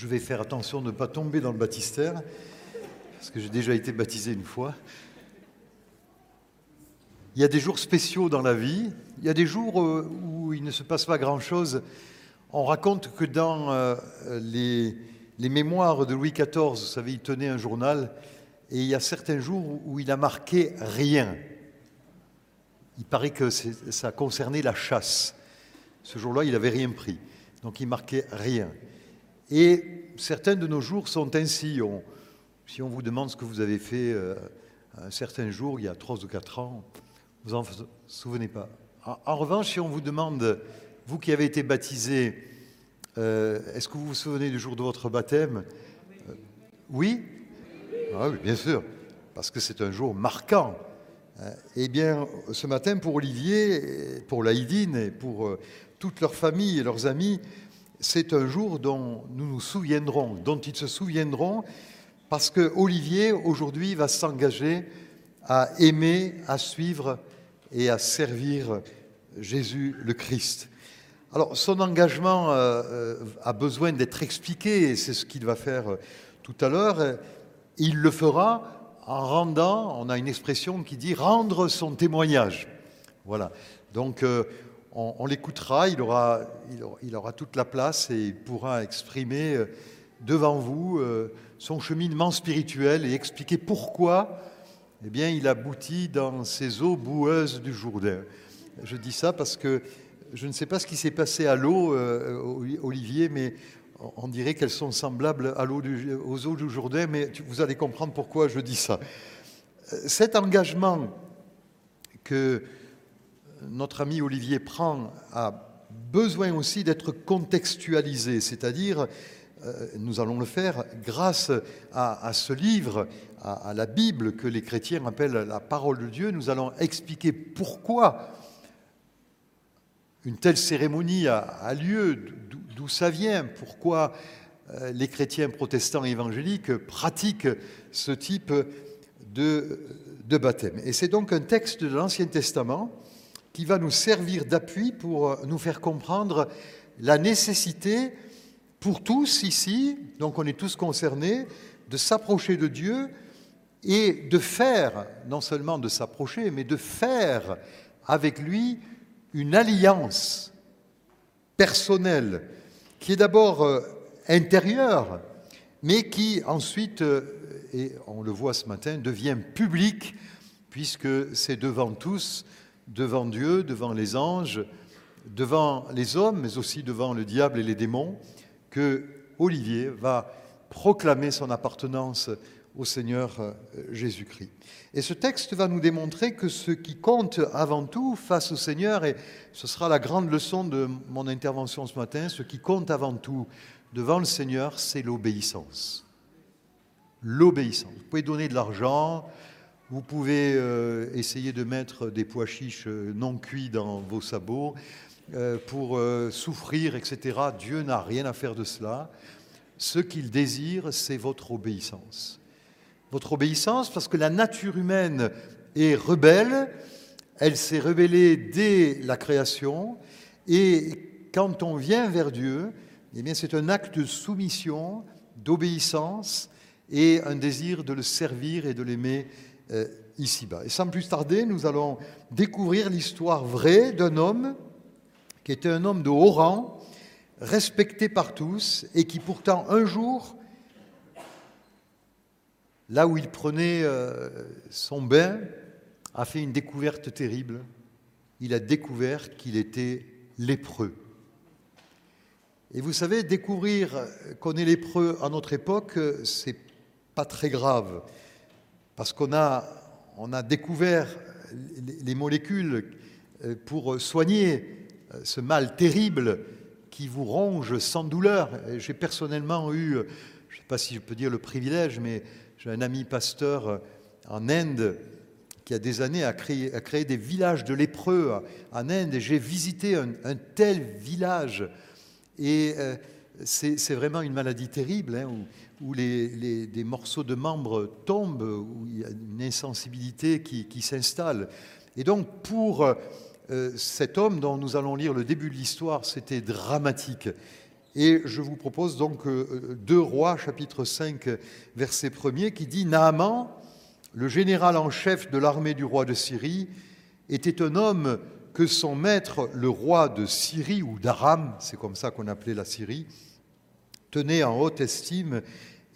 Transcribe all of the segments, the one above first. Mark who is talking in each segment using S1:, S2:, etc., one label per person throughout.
S1: Je vais faire attention de ne pas tomber dans le baptistère, parce que j'ai déjà été baptisé une fois. Il y a des jours spéciaux dans la vie, il y a des jours euh, où il ne se passe pas grand-chose. On raconte que dans euh, les, mémoires de Louis XIV, vous savez, il tenait un journal, et il y a certains jours où il a marqué rien. Il paraît que ça concernait la chasse. Ce jour-là, il n'avait rien pris. Donc il marquait rien. Et certains de nos jours sont ainsi. si on vous demande ce que vous avez fait euh, un certain jour, il y a trois ou quatre ans, vous en souvenez pas. En, revanche, si on vous demande, vous qui avez été baptisé, euh, est-ce que vous vous souvenez du jour de votre baptême? Euh, Oui ah Oui, bien sûr, parce que c'est un jour marquant. Eh bien, ce matin, pour Olivier, pour Laïdine et pour toute leur famille et leurs amis, c'est un jour dont nous nous souviendrons, dont ils se souviendront, parce que Olivier, aujourd'hui, va s'engager à aimer, à suivre et à servir Jésus le Christ. Alors, son engagement euh, euh, a besoin d'être expliqué, et c'est ce qu'il va faire euh, tout à l'heure. Il le fera en rendant, on a une expression qui dit rendre son témoignage. Voilà. Donc, on, l'écoutera, il aura, toute la place et il pourra exprimer euh, devant vous euh, son cheminement spirituel et expliquer pourquoi eh bien, il aboutit dans ces eaux boueuses du Jourdain. Je dis ça parce que je ne sais pas ce qui s'est passé à l'eau, euh, Olivier, mais on dirait qu'elles sont semblables aux eaux du Jourdain, mais vous allez comprendre pourquoi je dis ça. Cet engagement que notre ami Olivier prend a besoin aussi d'être contextualisé, c'est-à-dire, euh, nous allons le faire grâce à, ce livre, à, la Bible que les chrétiens appellent la parole de Dieu, nous allons expliquer pourquoi une telle cérémonie a, lieu, d'où ça vient, pourquoi euh, les chrétiens protestants évangéliques pratiquent ce type de, de baptême. Et c'est donc un texte de l'Ancien Testament qui va nous servir d'appui pour nous faire comprendre la nécessité pour tous ici, donc on est tous concernés, de s'approcher de Dieu et de faire, non seulement de s'approcher, mais de faire avec lui une alliance personnelle qui est d'abord euh, intérieure, mais qui ensuite, euh, et on le voit ce matin, devient publique, puisque c'est devant tous devant Dieu, devant les anges, devant les hommes, mais aussi devant le diable et les démons, que Olivier va proclamer son appartenance au Seigneur euh, Jésus-Christ. Et ce texte va nous démontrer que ce qui compte avant tout face au Seigneur, et ce sera la grande leçon de mon intervention ce matin, ce qui compte avant tout devant le Seigneur, c'est l'obéissance. L'obéissance. Vous pouvez donner de l'argent, vous pouvez euh, essayer de mettre des pois chiches euh, non cuits dans vos sabots euh, pour souffrir, etc. Dieu n'a rien à faire de cela. Ce qu'il désire, c'est votre obéissance. Votre obéissance parce que la nature humaine est rebelle, elle s'est rebellée dès la création, et quand on vient vers Dieu, eh c'est un acte de soumission, d'obéissance et un désir de le servir et de l'aimer euh, ici-bas. Et sans plus tarder, nous allons découvrir l'histoire vraie d'un homme qui était un homme de haut rang, respecté par tous, et qui pourtant un jour, là où il prenait euh, son bain, a fait une découverte terrible. Il a découvert qu'il était lépreux. Et vous savez, découvrir qu'on est lépreux à notre époque, c'est pas très grave parce qu'on a, on a découvert les molécules euh, pour soigner euh, ce mal terrible qui vous ronge sans douleur. J'ai personnellement eu, je ne sais pas si je peux dire le privilège, mais j'ai un ami pasteur euh, en Inde qui a des années a créé des villages de lépreux en Inde et j'ai visité un, tel village. Et c'est vraiment une maladie terrible hein, où, des morceaux de membres tombent, où il y a une insensibilité qui, s'installe. Et donc pour euh, cet homme dont nous allons lire le début de l'histoire, c'était dramatique. Et je vous propose donc 2 Rois, chapitre 5, verset 1er, qui dit Naaman, le général en chef de l'armée du roi de Syrie, était un homme que son maître, le roi de Syrie ou d'Aram, c'est comme ça qu'on appelait la Syrie, tenait en haute estime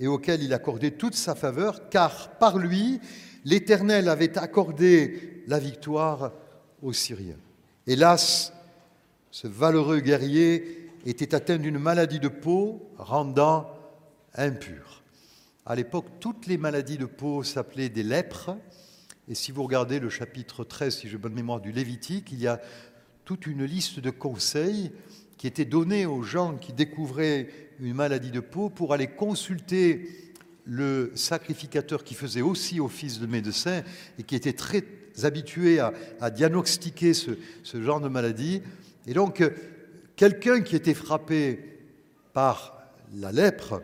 S1: et auquel il accordait toute sa faveur, car par lui, l'Éternel avait accordé la victoire aux Syriens. Hélas, ce valeureux guerrier était atteint d'une maladie de peau rendant impur. À l'époque, toutes les maladies de peau s'appelaient des lèpres. Et si vous regardez le chapitre 13, si j'ai bonne mémoire, du Lévitique, il y a toute une liste de conseils qui étaient donnés aux gens qui découvraient une maladie de peau pour aller consulter le sacrificateur qui faisait aussi office de médecin et qui était très habitué à, diagnostiquer ce, ce, genre de maladie. Et donc, quelqu'un qui était frappé par la lèpre,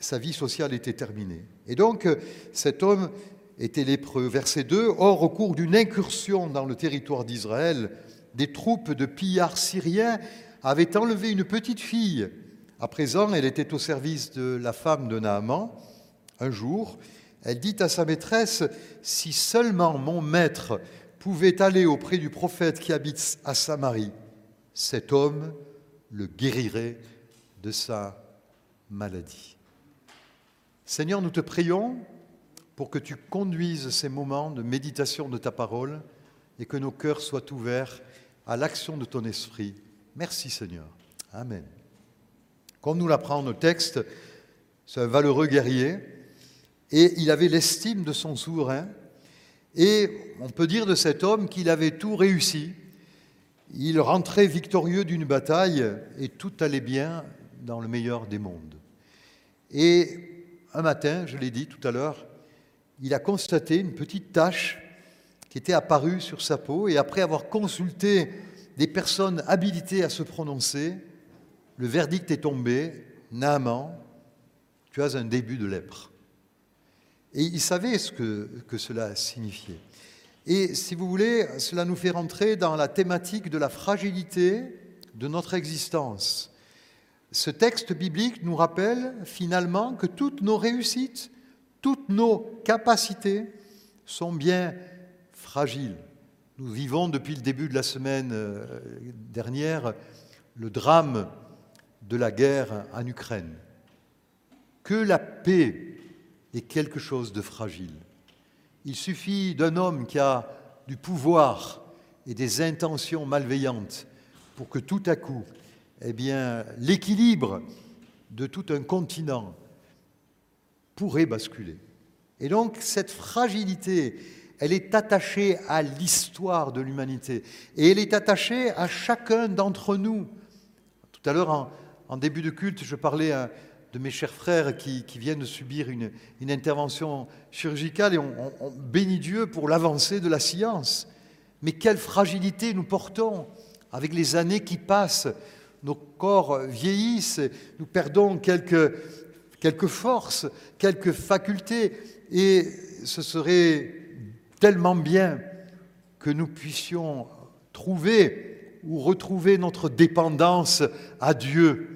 S1: sa vie sociale était terminée. Et donc, cet homme était lépreux. Verset 2, Or, au cours d'une incursion dans le territoire d'Israël, des troupes de pillards syriens avaient enlevé une petite fille. À présent, elle était au service de la femme de Naaman. Un jour, elle dit à sa maîtresse, Si seulement mon maître pouvait aller auprès du prophète qui habite à Samarie, cet homme le guérirait de sa maladie. Seigneur, nous te prions pour que tu conduises ces moments de méditation de ta parole et que nos cœurs soient ouverts à l'action de ton esprit. Merci Seigneur. Amen. Comme nous l'apprend le texte, c'est un valeureux guerrier et il avait l'estime de son souverain et on peut dire de cet homme qu'il avait tout réussi. Il rentrait victorieux d'une bataille et tout allait bien dans le meilleur des mondes. Et un matin, je l'ai dit tout à l'heure, il a constaté une petite tache qui était apparue sur sa peau et après avoir consulté des personnes habilitées à se prononcer, le verdict est tombé, Naaman, tu as un début de lèpre. Et il savait ce que, que cela signifiait. Et si vous voulez, cela nous fait rentrer dans la thématique de la fragilité de notre existence. Ce texte biblique nous rappelle finalement que toutes nos réussites, toutes nos capacités sont bien fragiles. Nous vivons depuis le début de la semaine euh, dernière le drame de la guerre en Ukraine. Que la paix est quelque chose de fragile. Il suffit d'un homme qui a du pouvoir et des intentions malveillantes pour que tout à coup eh l'équilibre de tout un continent pourrait basculer. Et donc, cette fragilité, elle est attachée à l'histoire de l'humanité. Et elle est attachée à chacun d'entre nous. Tout à l'heure, en, début de culte, je parlais de mes chers frères qui, viennent de subir une, intervention chirurgicale et on, on bénit Dieu pour l'avancée de la science. Mais quelle fragilité nous portons avec les années qui passent nos corps vieillissent, nous perdons quelques, quelques forces, quelques facultés, et ce serait tellement bien que nous puissions trouver ou retrouver notre dépendance à Dieu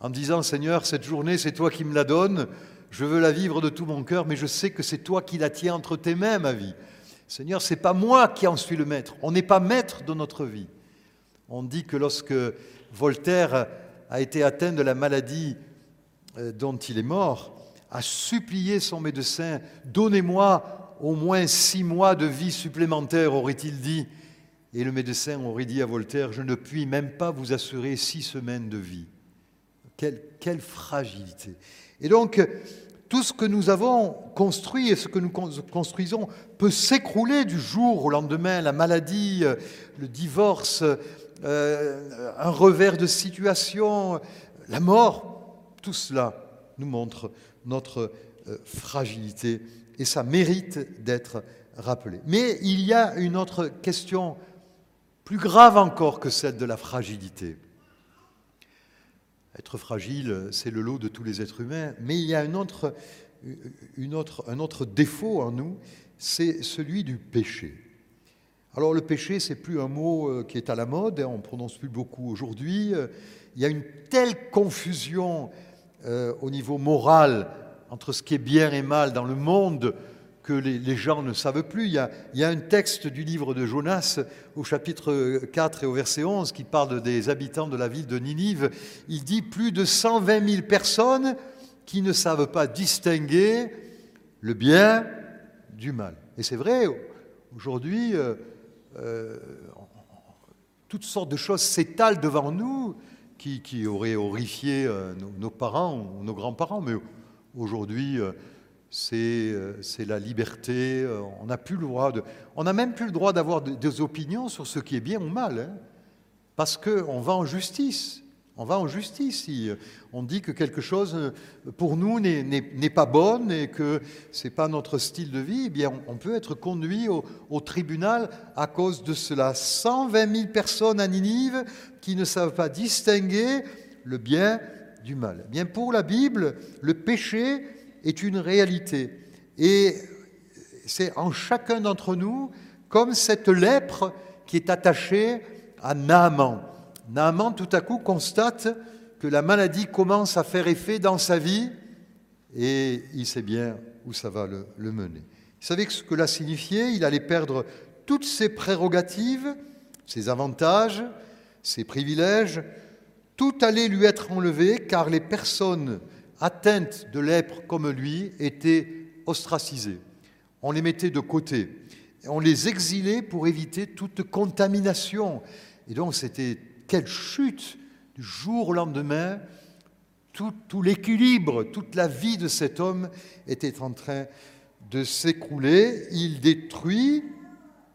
S1: en disant Seigneur, cette journée, c'est toi qui me la donnes, je veux la vivre de tout mon cœur, mais je sais que c'est toi qui la tiens entre tes mains, ma vie. Seigneur, c'est pas moi qui en suis le maître. On n'est pas maître de notre vie. On dit que lorsque Voltaire a été atteint de la maladie euh, dont il est mort, a supplié son médecin, donnez-moi au moins six mois de vie supplémentaire, aurait-il dit. Et le médecin aurait dit à Voltaire, je ne puis même pas vous assurer six semaines de vie. Quelle, fragilité. Et donc, tout ce que nous avons construit et ce que nous construisons peut s'écrouler du jour au lendemain. La maladie, le divorce, euh, un revers de situation, la mort, tout cela nous montre notre euh, fragilité et ça mérite d'être rappelé. Mais il y a une autre question plus grave encore que celle de la fragilité. Être fragile, c'est le lot de tous les êtres humains, mais il y a un autre, défaut en nous, c'est celui du péché. Alors le péché, c'est plus un mot euh, qui est à la mode, hein, on ne prononce plus beaucoup aujourd'hui. Euh, il y a une telle confusion euh, au niveau moral entre ce qui est bien et mal dans le monde que les, gens ne savent plus. Il y, a, un texte du livre de Jonas au chapitre 4 et au verset 11 qui parle des habitants de la ville de Ninive. Il dit plus de 120 000 personnes qui ne savent pas distinguer le bien du mal. Et c'est vrai, aujourd'hui, euh, euh, toutes sortes de choses s'étalent devant nous qui, qui auraient horrifié euh, nos, nos, parents ou nos grands-parents. Mais aujourd'hui, c'est la liberté. on n'a plus le droit de. On n'a même plus le droit d'avoir des opinions sur ce qui est bien ou mal, hein, parce qu'on va en justice. On va en justice si on dit que quelque chose pour nous n'est pas bonne et que ce n'est pas notre style de vie. Eh bien, on peut être conduit au, au, tribunal à cause de cela. 120 000 personnes à Ninive qui ne savent pas distinguer le bien du mal. Eh bien, pour la Bible, le péché est une réalité et c'est en chacun d'entre nous comme cette lèpre qui est attachée à Naaman. Naaman tout à coup constate que la maladie commence à faire effet dans sa vie et il sait bien où ça va le, mener. Il savait ce que cela signifiait, il allait perdre toutes ses prérogatives, ses avantages, ses privilèges, tout allait lui être enlevé car les personnes atteintes de lèpre comme lui étaient ostracisées. On les mettait de côté, on les exilait pour éviter toute contamination. Et donc c'était quelle chute du jour au lendemain, tout, tout l'équilibre, toute la vie de cet homme était en train de s'écrouler. Il détruit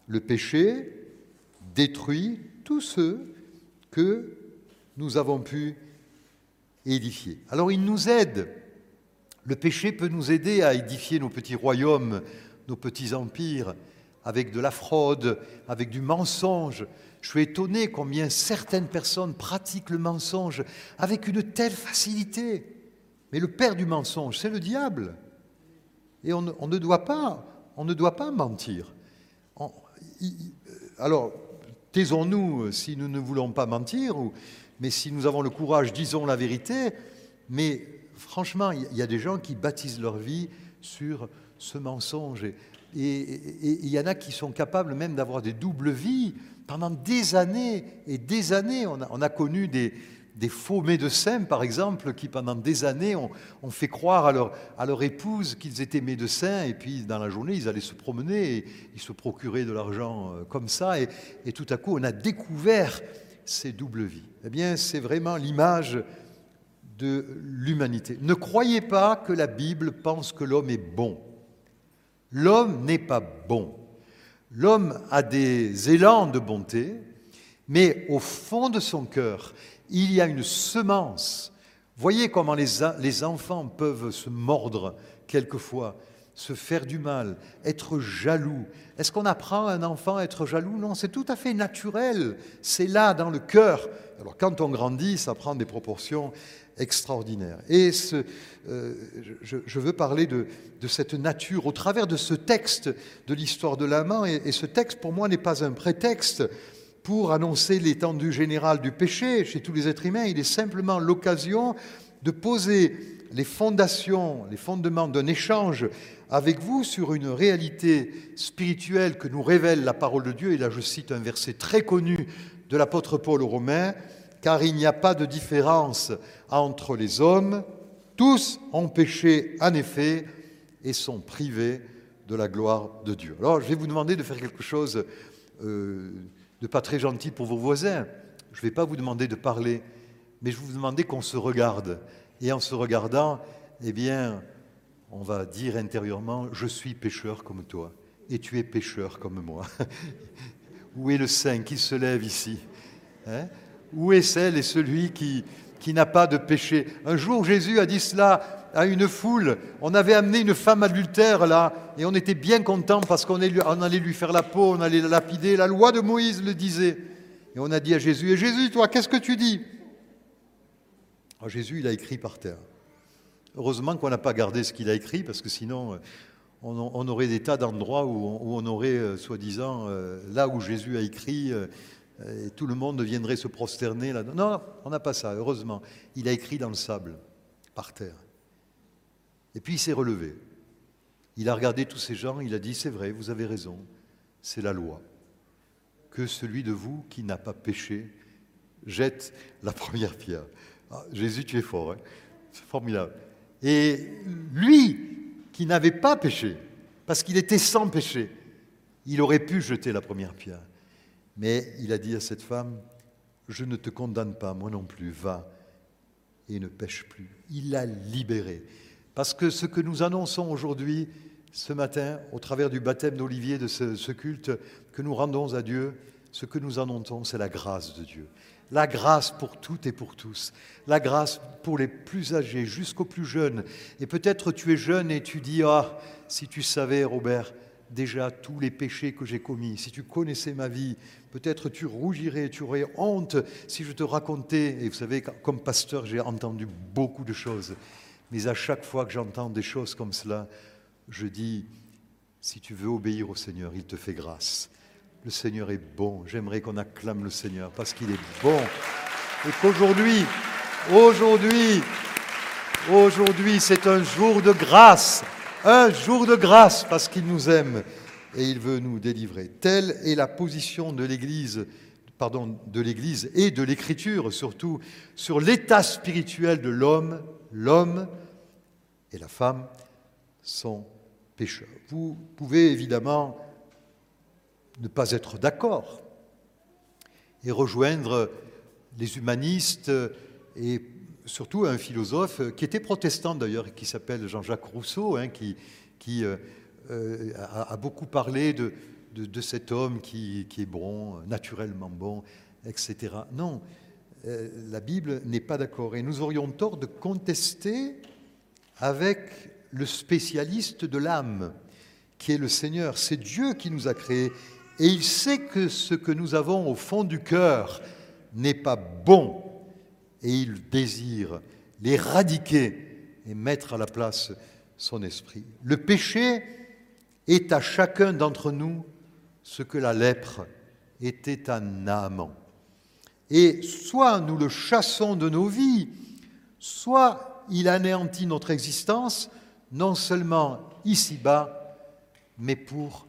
S1: le péché, détruit tous ceux que nous avons pu édifier. Alors il nous aide. Le péché peut nous aider à édifier nos petits royaumes, nos petits empires, avec de la fraude, avec du mensonge, je suis étonné combien certaines personnes pratiquent le mensonge avec une telle facilité. Mais le père du mensonge, c'est le diable. Et on, ne doit pas, on ne doit pas mentir. alors, taisons-nous si nous ne voulons pas mentir, mais si nous avons le courage, disons la vérité. Mais franchement, il y a des gens qui baptisent leur vie sur ce mensonge. Et il y en a qui sont capables même d'avoir des doubles vies pendant des années et des années, on a, connu des, faux médecins, par exemple, qui pendant des années ont, fait croire à leur, épouse qu'ils étaient médecins, et puis dans la journée, ils allaient se promener, et ils se procuraient de l'argent euh, comme ça, et, tout à coup, on a découvert ces doubles vies. Eh bien, c'est vraiment l'image de l'humanité. Ne croyez pas que la Bible pense que l'homme est bon. L'homme n'est pas bon. L'homme a des élans de bonté, mais au fond de son cœur, il y a une semence. Voyez comment les, enfants peuvent se mordre quelquefois, se faire du mal, être jaloux. Est-ce qu'on apprend à un enfant à être jaloux? Non, c'est tout à fait naturel. C'est là, dans le cœur. Alors quand on grandit, ça prend des proportions extraordinaire. Et euh, je, veux parler de, cette nature au travers de ce texte de l'histoire de l'amant. Et ce texte, pour moi, n'est pas un prétexte pour annoncer l'étendue générale du péché chez tous les êtres humains. Il est simplement l'occasion de poser les fondations, les fondements d'un échange avec vous sur une réalité spirituelle que nous révèle la parole de Dieu. Et là, je cite un verset très connu de l'apôtre Paul aux Romains car il n'y a pas de différence entre les hommes. Tous ont péché en effet et sont privés de la gloire de Dieu. Alors je vais vous demander de faire quelque chose euh, de pas très gentil pour vos voisins. Je ne vais pas vous demander de parler, mais je vais vous demander qu'on se regarde. Et en se regardant, eh bien, on va dire intérieurement, je suis pécheur comme toi, et tu es pécheur comme moi. Où est le saint qui se lève ici hein? Où est celle et celui qui, qui n'a pas de péché? Un jour, Jésus a dit cela à une foule. On avait amené une femme adultère là, et on était bien content parce qu'on allait lui faire la peau, on allait la lapider. La loi de Moïse le disait. Et on a dit à Jésus, et Jésus, toi, qu'est-ce que tu dis Alors Jésus, il a écrit par terre. Heureusement qu'on n'a pas gardé ce qu'il a écrit, parce que sinon, on, aurait des tas d'endroits où, on aurait, soi-disant, là où Jésus a écrit, et tout le monde viendrait se prosterner là. Non, on n'a pas ça, heureusement. Il a écrit dans le sable, par terre. Et puis il s'est relevé. Il a regardé tous ces gens, il a dit, c'est vrai, vous avez raison, c'est la loi. Que celui de vous qui n'a pas péché jette la première pierre. Ah, Jésus, tu es fort, hein c'est formidable. Et lui, qui n'avait pas péché, parce qu'il était sans péché, il aurait pu jeter la première pierre. Mais il a dit à cette femme, je ne te condamne pas, moi non plus, va et ne pêche plus. Il l'a libérée. Parce que ce que nous annonçons aujourd'hui, ce matin, au travers du baptême d'Olivier, de ce, culte que nous rendons à Dieu, ce que nous annonçons, c'est la grâce de Dieu. La grâce pour toutes et pour tous. La grâce pour les plus âgés jusqu'aux plus jeunes. Et peut-être tu es jeune et tu dis, ah, si tu savais, Robert, déjà tous les péchés que j'ai commis, si tu connaissais ma vie, peut-être tu rougirais, tu aurais honte si je te racontais. Et vous savez, comme pasteur, j'ai entendu beaucoup de choses. Mais à chaque fois que j'entends des choses comme cela, je dis, si tu veux obéir au Seigneur, il te fait grâce. Le Seigneur est bon. J'aimerais qu'on acclame le Seigneur parce qu'il est bon. Et qu'aujourd'hui, aujourd'hui, aujourd'hui, c'est un jour de grâce. Un jour de grâce parce qu'il nous aime et il veut nous délivrer. Telle est la position de l'Église, pardon, de l'Église et de l'Écriture surtout sur l'état spirituel de l'homme. L'homme et la femme sont pécheurs. Vous pouvez évidemment ne pas être d'accord et rejoindre les humanistes et surtout un philosophe qui était protestant d'ailleurs, qui s'appelle Jean-Jacques Rousseau, hein, qui, euh, euh, a, beaucoup parlé de, cet homme qui, est bon, naturellement bon, etc. Non, euh, la Bible n'est pas d'accord. Et nous aurions tort de contester avec le spécialiste de l'âme, qui est le Seigneur. C'est Dieu qui nous a créés. Et il sait que ce que nous avons au fond du cœur n'est pas bon. Et il désire l'éradiquer et mettre à la place son esprit. Le péché est à chacun d'entre nous ce que la lèpre était à Naaman. Et soit nous le chassons de nos vies, soit il anéantit notre existence, non seulement ici-bas, mais pour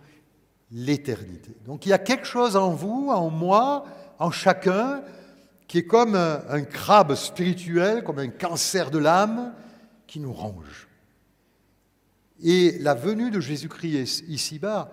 S1: l'éternité. Donc il y a quelque chose en vous, en moi, en chacun, qui est comme un, crabe spirituel, comme un cancer de l'âme, qui nous ronge. Et la venue de Jésus-Christ ici-bas,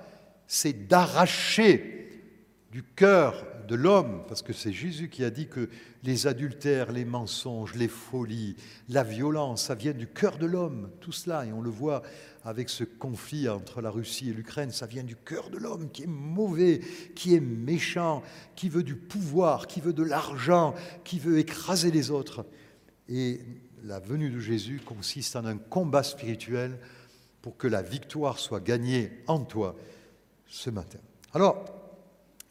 S1: c'est d'arracher du cœur de l'homme, parce que c'est Jésus qui a dit que les adultères, les mensonges, les folies, la violence, ça vient du cœur de l'homme, tout cela, et on le voit avec ce conflit entre la Russie et l'Ukraine, ça vient du cœur de l'homme qui est mauvais, qui est méchant, qui veut du pouvoir, qui veut de l'argent, qui veut écraser les autres. Et la venue de Jésus consiste en un combat spirituel pour que la victoire soit gagnée en toi ce matin. Alors,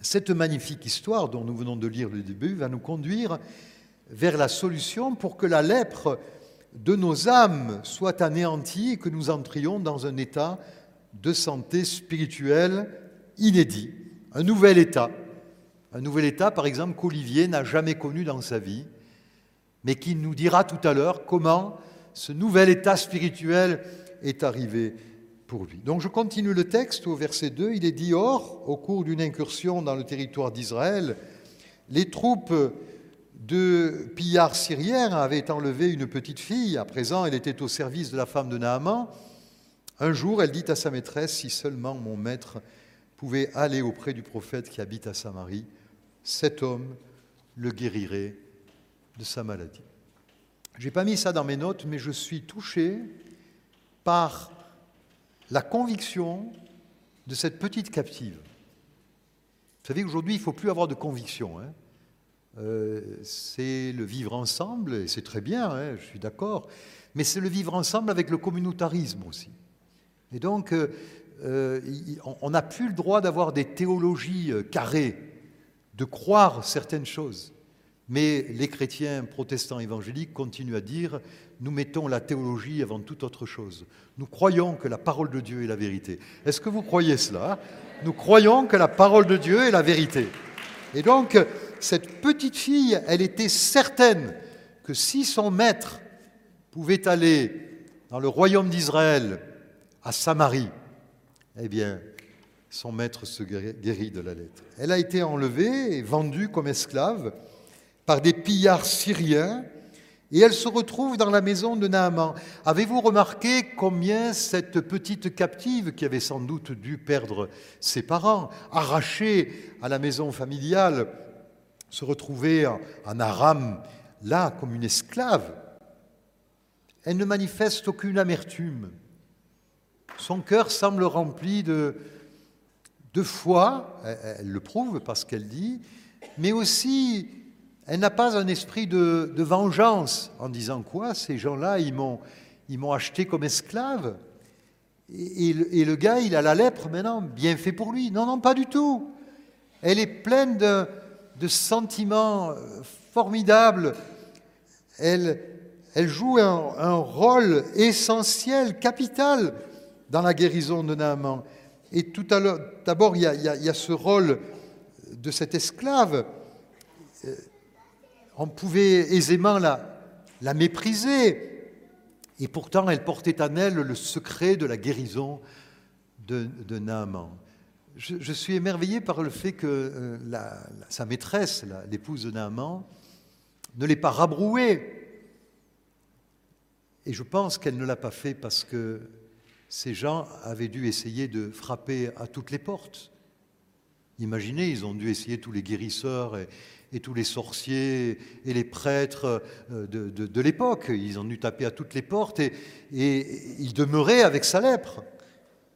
S1: cette magnifique histoire dont nous venons de lire le début va nous conduire vers la solution pour que la lèpre de nos âmes soit anéantie et que nous entrions dans un état de santé spirituelle inédit, un nouvel état. Un nouvel état, par exemple, qu'Olivier n'a jamais connu dans sa vie, mais qui nous dira tout à l'heure comment ce nouvel état spirituel est arrivé donc je continue le texte au verset 2. Il est dit Or, au cours d'une incursion dans le territoire d'Israël, les troupes de pillards syriens avaient enlevé une petite fille. À présent, elle était au service de la femme de Naaman. Un jour, elle dit à sa maîtresse Si seulement mon maître pouvait aller auprès du prophète qui habite à Samarie, cet homme le guérirait de sa maladie. Je n'ai pas mis ça dans mes notes, mais je suis touché par la conviction de cette petite captive. Vous savez qu'aujourd'hui, il ne faut plus avoir de conviction. Hein. Euh, c'est le vivre ensemble, et c'est très bien, hein, je suis d'accord, mais c'est le vivre ensemble avec le communautarisme aussi. Et donc, euh, euh, on n'a plus le droit d'avoir des théologies carrées, de croire certaines choses, Mais les chrétiens protestants évangéliques continuent à dire nous mettons la théologie avant toute autre chose. Nous croyons que la parole de Dieu est la vérité. Est-ce que vous croyez cela? Nous croyons que la parole de Dieu est la vérité. Et donc, cette petite fille, elle était certaine que si son maître pouvait aller dans le royaume d'Israël, à Samarie, eh bien, son maître se guérit de la lettre. Elle a été enlevée et vendue comme esclave par des pillards syriens et elle se retrouve dans la maison de Naaman. Avez-vous remarqué combien cette petite captive, qui avait sans doute dû perdre ses parents, arrachée à la maison familiale, se retrouvait en Aram, là, comme une esclave? Elle ne manifeste aucune amertume. Son cœur semble rempli de, de foi, elle le prouve parce qu'elle dit, mais aussi elle n'a pas un esprit de, vengeance en disant quoi Ces gens-là, ils m'ont, acheté comme esclave. Et, le, gars, il a la lèpre maintenant, bien fait pour lui. Non, non, pas du tout. Elle est pleine de, sentiments euh, formidables. Elle, elle joue un, rôle essentiel, capital dans la guérison de Naaman. Et tout à l'heure, d'abord, il, il, y a ce rôle de cet esclave on pouvait aisément la, mépriser. Et pourtant, elle portait en elle le secret de la guérison de, Naaman. Je, suis émerveillé par le fait que euh, sa maîtresse, l'épouse de Naaman, ne l'ait pas rabrouée. Et je pense qu'elle ne l'a pas fait parce que ces gens avaient dû essayer de frapper à toutes les portes. Imaginez, ils ont dû essayer tous les guérisseurs et tous les sorciers et les prêtres euh, de, l'époque. Ils ont dû taper à toutes les portes et, et, il demeurait avec sa lèpre.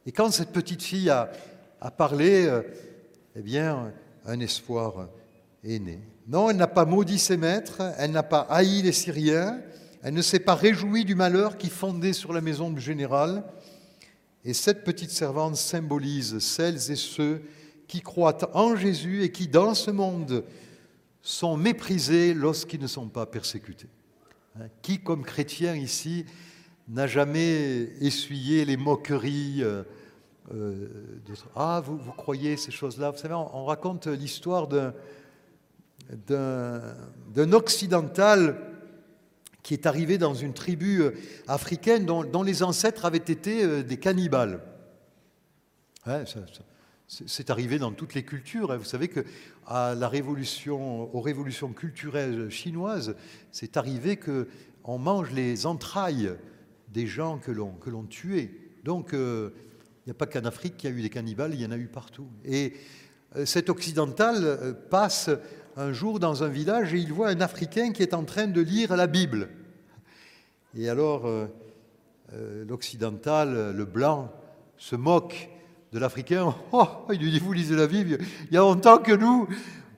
S1: Et quand cette petite fille a, parlé, euh, eh bien, un espoir est né. Non, elle n'a pas maudit ses maîtres, elle n'a pas haï les Syriens, elle ne s'est pas réjouie du malheur qui fondait sur la maison du général. Et cette petite servante symbolise celles et ceux qui croient en Jésus et qui, dans ce monde, sont méprisés lorsqu'ils ne sont pas persécutés. Hein, qui, comme chrétien ici, n'a jamais essuyé les moqueries euh, euh, Ah, vous, vous croyez ces choses-là? Vous savez, on, raconte l'histoire d'un occidental qui est arrivé dans une tribu euh, africaine dont, les ancêtres avaient été des cannibales. ça, c'est arrivé dans toutes les cultures. Hein. Vous savez que à la révolution, aux révolutions culturelles chinoises, c'est arrivé que on mange les entrailles des gens que l'on que l'on tuait. Donc euh, il n'y a pas qu'en Afrique qu'il y a eu des cannibales, il y en a eu partout. Et euh, cet occidental euh, passe un jour dans un village et il voit un Africain qui est en train de lire la Bible. Et alors l'occidental, le blanc, se moque de l'Africain, oh, il lui dit, vous lisez la Bible, il y a longtemps que nous,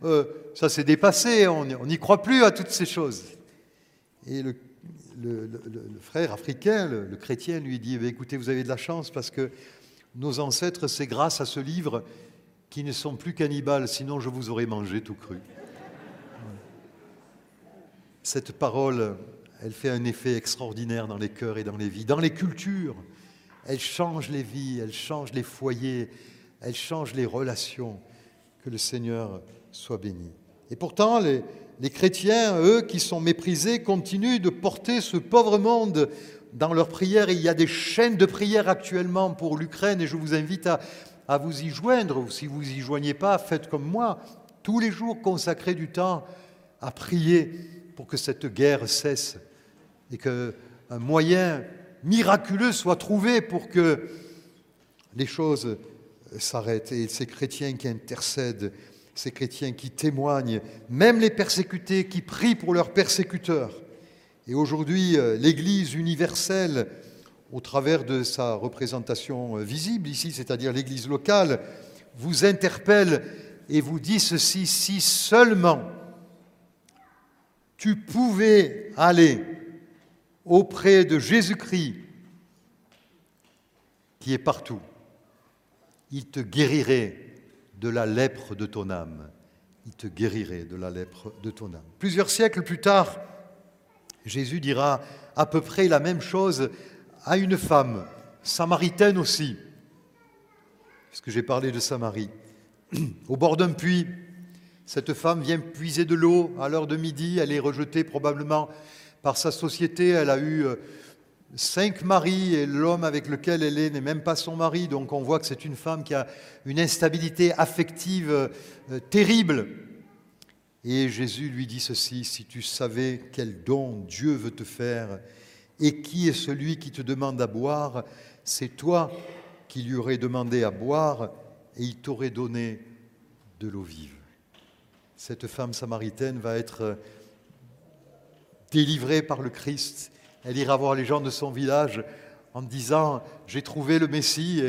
S1: euh, ça s'est dépassé, on n'y croit plus à toutes ces choses. Et le, frère africain, le, chrétien, lui dit, eh écoutez, vous avez de la chance parce que nos ancêtres, c'est grâce à ce livre qui ne sont plus cannibales, sinon je vous aurais mangé tout cru. Cette parole, elle fait un effet extraordinaire dans les cœurs et dans les vies, dans les cultures elle change les vies, elle change les foyers, elle change les relations. Que le Seigneur soit béni. Et pourtant, les, chrétiens, eux, qui sont méprisés, continuent de porter ce pauvre monde dans leurs prières. Il y a des chaînes de prières actuellement pour l'Ukraine et je vous invite à, à vous y joindre. Ou si vous y joignez pas, faites comme moi. Tous les jours, consacrez du temps à prier pour que cette guerre cesse et qu'un moyen miraculeux soit trouvé pour que les choses s'arrêtent. Et ces chrétiens qui intercèdent, ces chrétiens qui témoignent, même les persécutés qui prient pour leurs persécuteurs. Et aujourd'hui, euh, l'Église universelle, au travers de sa représentation euh, visible ici, c'est-à-dire l'Église locale, vous interpelle et vous dit ceci, si seulement tu pouvais aller auprès de Jésus-Christ, qui est partout. Il te guérirait de la lèpre de ton âme. il te guérirait de la lèpre de ton âme. Plusieurs siècles plus tard, Jésus dira à peu près la même chose à une femme, samaritaine aussi, puisque j'ai parlé de Samarie. Au bord d'un puits, cette femme vient puiser de l'eau à l'heure de midi, elle est rejetée probablement par sa société, elle a eu euh, cinq maris et l'homme avec lequel elle est n'est même pas son mari, donc on voit que c'est une femme qui a une instabilité affective euh, terrible. Et Jésus lui dit ceci, si tu savais quel don Dieu veut te faire et qui est celui qui te demande à boire, c'est toi qui lui aurais demandé à boire et il t'aurait donné de l'eau vive. Cette femme samaritaine va être euh, délivrée par le Christ elle ira voir les gens de son village en disant J'ai trouvé le Messie.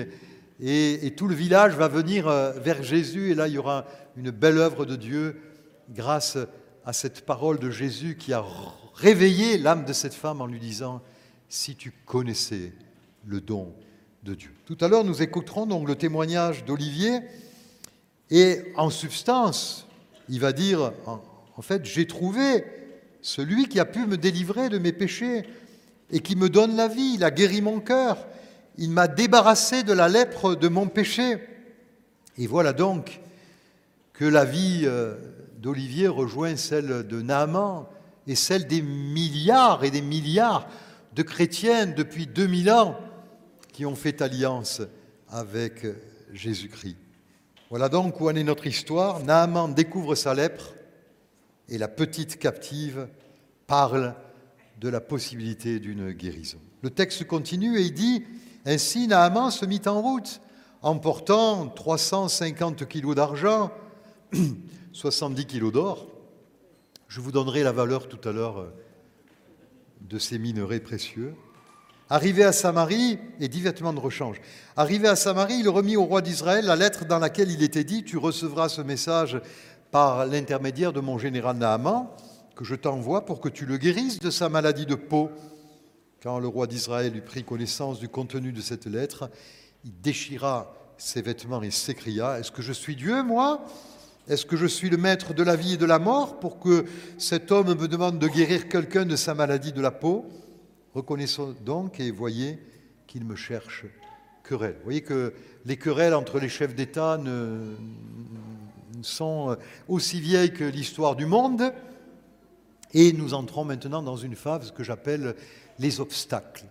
S1: Et, tout le village va venir euh, vers Jésus. Et là, il y aura une belle œuvre de Dieu grâce à cette parole de Jésus qui a réveillé l'âme de cette femme en lui disant Si tu connaissais le don de Dieu. Tout à l'heure, nous écouterons donc le témoignage d'Olivier. Et en substance, il va dire En fait, j'ai trouvé celui qui a pu me délivrer de mes péchés et qui me donne la vie. Il a guéri mon cœur. Il m'a débarrassé de la lèpre de mon péché. Et voilà donc que la vie euh, d'Olivier rejoint celle de Naaman et celle des milliards et des milliards de chrétiens depuis 2000 ans qui ont fait alliance avec Jésus-Christ. Voilà donc où en est notre histoire. Naaman découvre sa lèpre et la petite captive parle de la possibilité d'une guérison. Le texte continue et il dit Ainsi Naaman se mit en route, emportant 350 kilos d'argent, 70 kilos d'or. Je vous donnerai la valeur tout à l'heure euh, de ces minerais précieux. Arrivé à Samarie, et dix vêtements de rechange. Arrivé à Samarie, il remit au roi d'Israël la lettre dans laquelle il était dit Tu recevras ce message par l'intermédiaire de mon général Naaman que je t'envoie pour que tu le guérisses de sa maladie de peau. Quand le roi d'Israël eut pris connaissance du contenu de cette lettre, il déchira ses vêtements et s'écria, Est-ce que je suis Dieu, moi? Est-ce que je suis le maître de la vie et de la mort pour que cet homme me demande de guérir quelqu'un de sa maladie de la peau? Reconnaissons donc et voyez qu'il me cherche querelle. Vous voyez que les querelles entre les chefs d'État sont aussi vieilles que l'histoire du monde. Et nous entrons maintenant dans une phase que j'appelle les obstacles.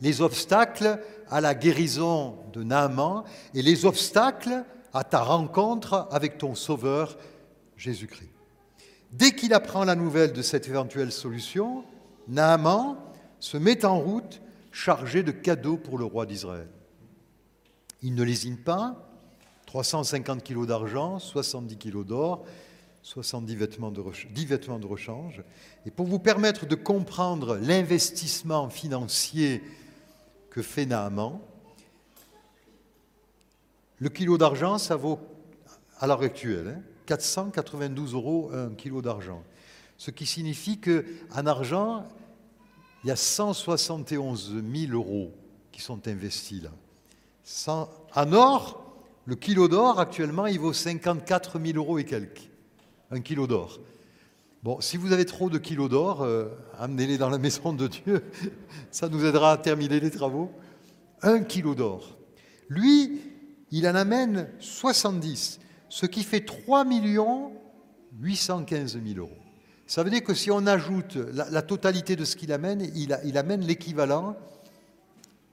S1: Les obstacles à la guérison de Naaman et les obstacles à ta rencontre avec ton Sauveur Jésus-Christ. Dès qu'il apprend la nouvelle de cette éventuelle solution, Naaman se met en route chargé de cadeaux pour le roi d'Israël. Il ne lésine pas, 350 kilos d'argent, 70 kilos d'or, 70 vêtements de, 10 vêtements de rechange. Et pour vous permettre de comprendre l'investissement financier que fait Naaman, le kilo d'argent, ça vaut, à l'heure actuelle, 492 hein, euros un kilo d'argent. Ce qui signifie qu'en argent, il y a 171 000 euros qui sont investis là. en or, le kilo d'or, actuellement, il vaut 54 000 euros et quelques un kilo d'or. Bon, si vous avez trop de kilos d'or, euh, amenez-les dans la maison de Dieu, ça nous aidera à terminer les travaux. Un kilo d'or. Lui, il en amène 70, ce qui fait 3 815 000 euros. Ça veut dire que si on ajoute la, totalité de ce qu'il amène, il, il amène l'équivalent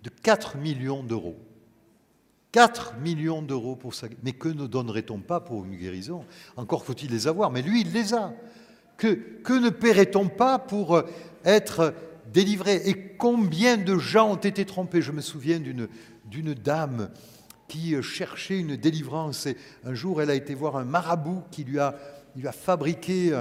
S1: de 4 millions d'euros. 4 millions d'euros pour ça. Mais que ne donnerait-on pas pour une guérison? Encore faut-il les avoir, mais lui, il les a. Que, que ne paierait-on pas pour euh, être délivré? Et combien de gens ont été trompés? Je me souviens d'une dame qui euh, cherchait une délivrance et un jour elle a été voir un marabout qui lui a, lui a fabriqué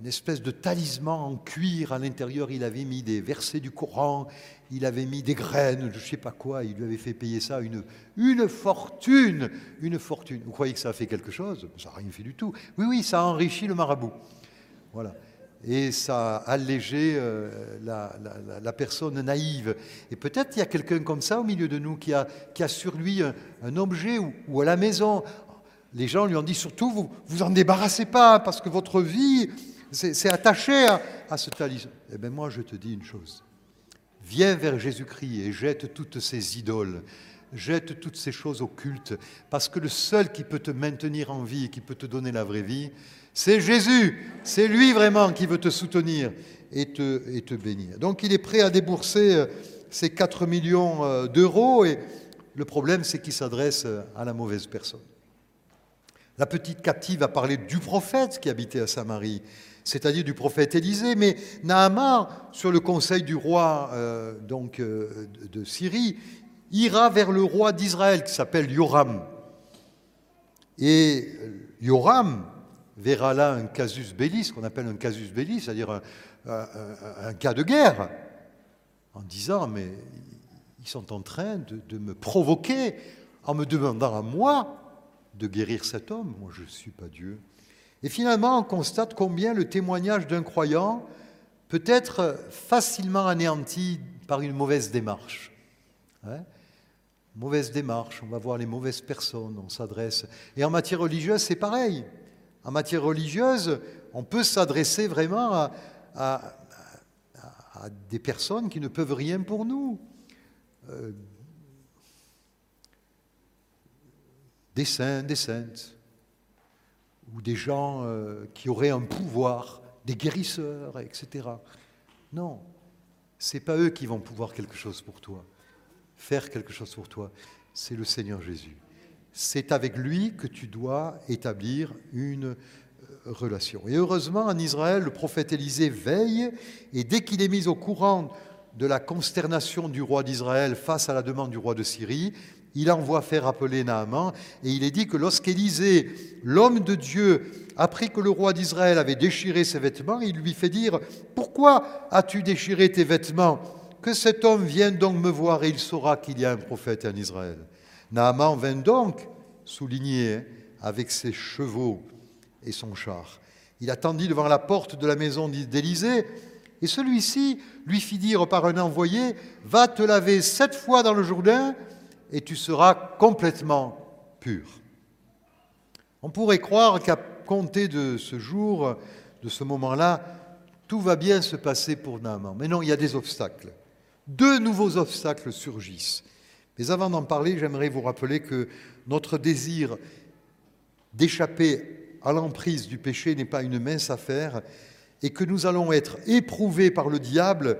S1: une espèce de talisman en cuir. À l'intérieur, il avait mis des versets du Coran, il avait mis des graines, je ne sais pas quoi, il lui avait fait payer ça une, une fortune, une fortune. Vous croyez que ça a fait quelque chose? Ça n'a rien fait du tout. Oui, oui, ça a enrichi le marabout. Voilà. Et ça a allégé euh, la, personne naïve. Et peut-être il y a quelqu'un comme ça au milieu de nous qui a, qui a sur lui un, objet ou, à la maison les gens lui ont dit surtout, vous vous en débarrassez pas, parce que votre vie, c'est attaché à, à ce talisman. Eh bien moi, je te dis une chose. Viens vers Jésus-Christ et jette toutes ces idoles, jette toutes ces choses occultes, parce que le seul qui peut te maintenir en vie et qui peut te donner la vraie vie, c'est Jésus. C'est lui vraiment qui veut te soutenir et te, et te bénir. Donc il est prêt à débourser euh, ces 4 millions euh, d'euros et le problème, c'est qu'il s'adresse à la mauvaise personne. La petite captive a parlé du prophète qui habitait à Samarie, c'est-à-dire du prophète Élisée, mais Naaman, sur le conseil du roi euh, donc, euh, de Syrie, ira vers le roi d'Israël qui s'appelle Yoram. Et euh, Yoram verra là un casus belli, ce qu'on appelle un casus belli, c'est-à-dire un, cas de guerre, en disant, mais ils sont en train de me provoquer en me demandant à moi de guérir cet homme. Moi, je ne suis pas Dieu. Et finalement, on constate combien le témoignage d'un croyant peut être facilement anéanti par une mauvaise démarche. Hein? Mauvaise démarche, on va voir les mauvaises personnes, on s'adresse. Et en matière religieuse, c'est pareil. En matière religieuse, on peut s'adresser vraiment à, des personnes qui ne peuvent rien pour nous. Euh, des saints, des saintes, ou des gens euh, qui auraient un pouvoir, des guérisseurs, etc. Non, c'est pas eux qui vont pouvoir quelque chose pour toi, faire quelque chose pour toi. C'est le Seigneur Jésus. C'est avec lui que tu dois établir une euh, relation. Et heureusement, en Israël, le prophète Élisée veille, et dès qu'il est mis au courant de la consternation du roi d'Israël face à la demande du roi de Syrie, il envoie faire appeler Naaman, et il est dit que lorsqu'Élisée, l'homme de Dieu, apprit que le roi d'Israël avait déchiré ses vêtements, il lui fait dire, Pourquoi as-tu déchiré tes vêtements? Que cet homme vienne donc me voir et il saura qu'il y a un prophète en Israël. Naaman vint donc, souligné, avec ses chevaux et son char. Il attendit devant la porte de la maison d'Élisée, et celui-ci lui fit dire par un envoyé, Va te laver sept fois dans le Jourdain, et tu seras complètement pur. On pourrait croire qu'à compter de ce jour, de ce moment-là, tout va bien se passer pour Naaman. Mais non, il y a des obstacles. Deux nouveaux obstacles surgissent. Mais avant d'en parler, j'aimerais vous rappeler que notre désir d'échapper à l'emprise du péché n'est pas une mince affaire et que nous allons être éprouvés par le diable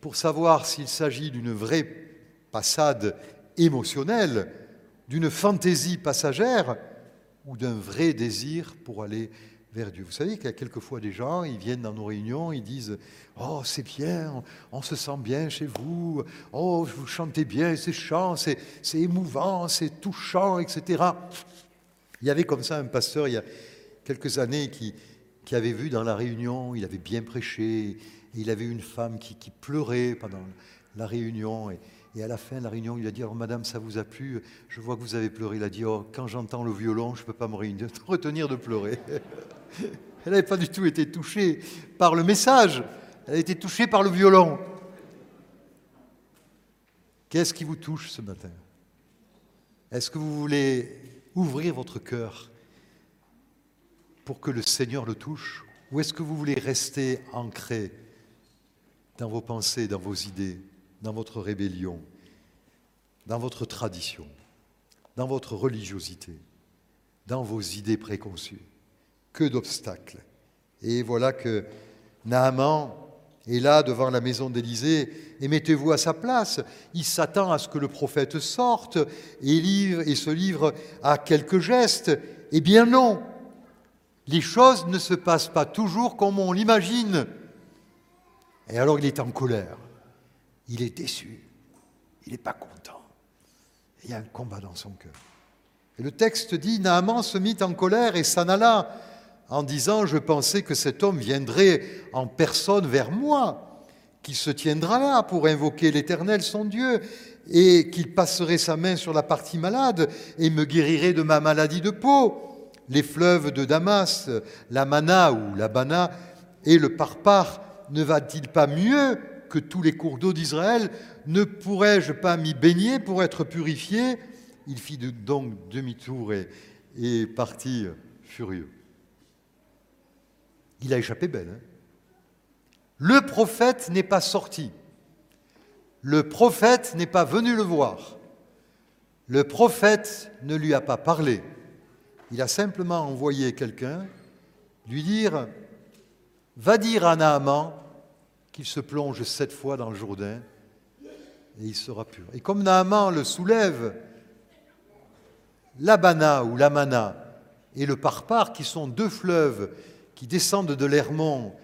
S1: pour savoir s'il s'agit d'une vraie passade émotionnel, d'une fantaisie passagère ou d'un vrai désir pour aller vers Dieu. Vous savez qu'il y a quelquefois des gens, ils viennent dans nos réunions, ils disent Oh, c'est bien, on se sent bien chez vous, oh, vous chantez bien ces chants, c'est émouvant, c'est touchant, etc. Il y avait comme ça un pasteur il y a quelques années qui, qui avait vu dans la réunion, il avait bien prêché, il avait une femme qui, qui pleurait pendant la réunion. Et, et à la fin de la réunion, il a dit madame, ça vous a plu? Je vois que vous avez pleuré. Il a dit Oh, quand j'entends le violon, je ne peux pas me retenir de pleurer. Elle n'avait pas du tout été touchée par le message, elle a été touchée par le violon. Qu'est-ce qui vous touche ce matin? Est-ce que vous voulez ouvrir votre cœur pour que le Seigneur le touche? Ou est-ce que vous voulez rester ancré dans vos pensées, dans vos idées? Dans votre rébellion, dans votre tradition, dans votre religiosité, dans vos idées préconçues. Que d'obstacles. Et voilà que Naaman est là devant la maison d'Élysée et mettez-vous à sa place. Il s'attend à ce que le prophète sorte et, livre, et se livre à quelques gestes. Eh bien non, les choses ne se passent pas toujours comme on l'imagine. Et alors il est en colère il est déçu, il n'est pas content. Il y a un combat dans son cœur. Et le texte dit, Naaman se mit en colère et s'en alla en disant, je pensais que cet homme viendrait en personne vers moi, qu'il se tiendra là pour invoquer l'Éternel, son Dieu, et qu'il passerait sa main sur la partie malade et me guérirait de ma maladie de peau. Les fleuves de Damas, la Mana ou la Bana et le Parpar, ne va-t-il pas mieux que tous les cours d'eau d'Israël, ne pourrais-je pas m'y baigner pour être purifié? Il fit donc demi-tour et, est parti furieux. Il a échappé belle. Hein. le prophète n'est pas sorti. Le prophète n'est pas venu le voir. Le prophète ne lui a pas parlé. Il a simplement envoyé quelqu'un lui dire Va dire à Naaman qu'il se plonge sept fois dans le Jourdain et il sera pur. Et comme Naaman le soulève, l'Abana ou l'Amana et le Parpar, qui sont deux fleuves qui descendent de l'Hermont